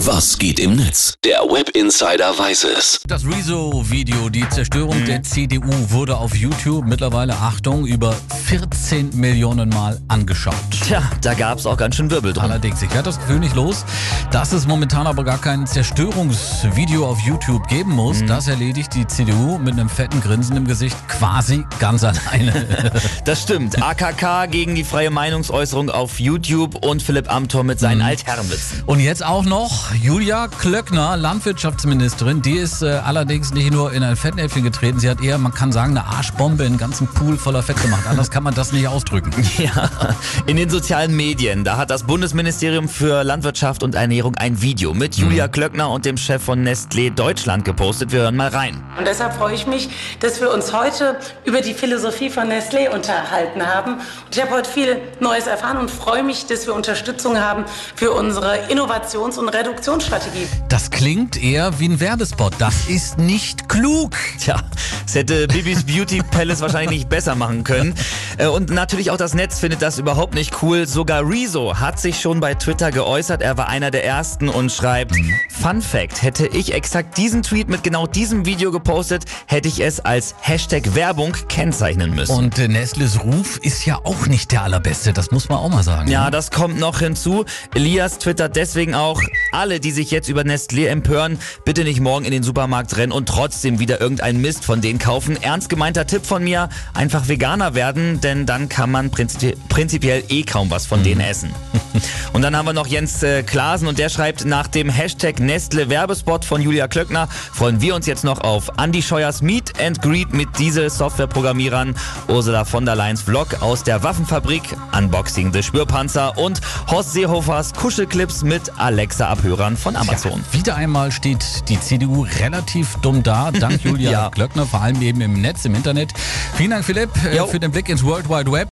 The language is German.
Was geht im Netz? Der Web Insider weiß es. Das Rezo-Video, die Zerstörung der CDU, wurde auf YouTube mittlerweile, Achtung, über 14 Millionen Mal angeschaut. Tja, da gab es auch ganz schön Wirbel drum. Allerdings, ich werde das Gefühl nicht los, dass es momentan aber gar kein Zerstörungsvideo auf YouTube geben muss. Das erledigt die CDU mit einem fetten Grinsen im Gesicht quasi ganz alleine. Das stimmt. AKK gegen die freie Meinungsäußerung auf YouTube und Philipp Amthor mit seinen Altherrenwitzen. Und jetzt auch noch Julia Klöckner, Landwirtschaftsministerin. Die ist äh, allerdings nicht nur in ein Fettnäpfchen getreten, sie hat eher, man kann sagen, eine Arschbombe in einen ganzen Pool voller Fett gemacht. Anders kann man das nicht ausdrücken. Ja, in den sozialen Medien, da hat das Bundesministerium für Landwirtschaft und Ernährung ein Video mit Julia Klöckner und dem Chef von Nestlé Deutschland gepostet. Wir hören mal rein. Und deshalb freue ich mich, dass wir uns heute über die Philosophie von Nestlé unterhalten haben. Und ich habe heute viel Neues erfahren und freue mich, dass wir Unterstützung haben für unsere Innovations- und Reduktionsstrategie. Das klingt eher wie ein Werbespot. Das ist nicht klug. Tja, das hätte Bibis Beauty Palace wahrscheinlich nicht besser machen können. Äh, Und natürlich auch das Netz findet das überhaupt nicht cool. Sogar Rezo hat sich schon bei Twitter geäußert. Er war einer der ersten und schreibt, Fun Fact, hätte ich exakt diesen Tweet mit genau diesem Video gepostet, hätte ich es als Hashtag Werbung kennzeichnen müssen. Und äh, Nestles Ruf ist ja auch nicht der allerbeste. Das muss man auch mal sagen. Ja, das kommt noch hinzu. Elias twittert deswegen auch, alle, die sich jetzt über Nestlé empören, bitte nicht morgen in den Supermarkt rennen und trotzdem wieder irgendeinen Mist von denen kaufen. Ernst gemeinter Tipp von mir, einfach Veganer werden, denn dann kann man prinzipi prinzipiell eh kaum was von denen essen. Und dann haben wir noch Jens äh, Klasen und der schreibt, nach dem Hashtag Nestle Werbespot von Julia Klöckner freuen wir uns jetzt noch auf Andy Scheuers Meet and Greet mit Diesel-Softwareprogrammierern, Ursula von der Leyen's Vlog aus der Waffenfabrik, Unboxing des Spürpanzer und Horst Seehofers Kuschelclips mit Alexa-Abhörern von Amazon. Ja, wieder einmal steht die CDU relativ dumm da, dank Julia Ja. Klöckner, vor allem eben im Netz, im Internet. Vielen Dank, Philipp, äh, Jo. für den Blick ins World Wide Web.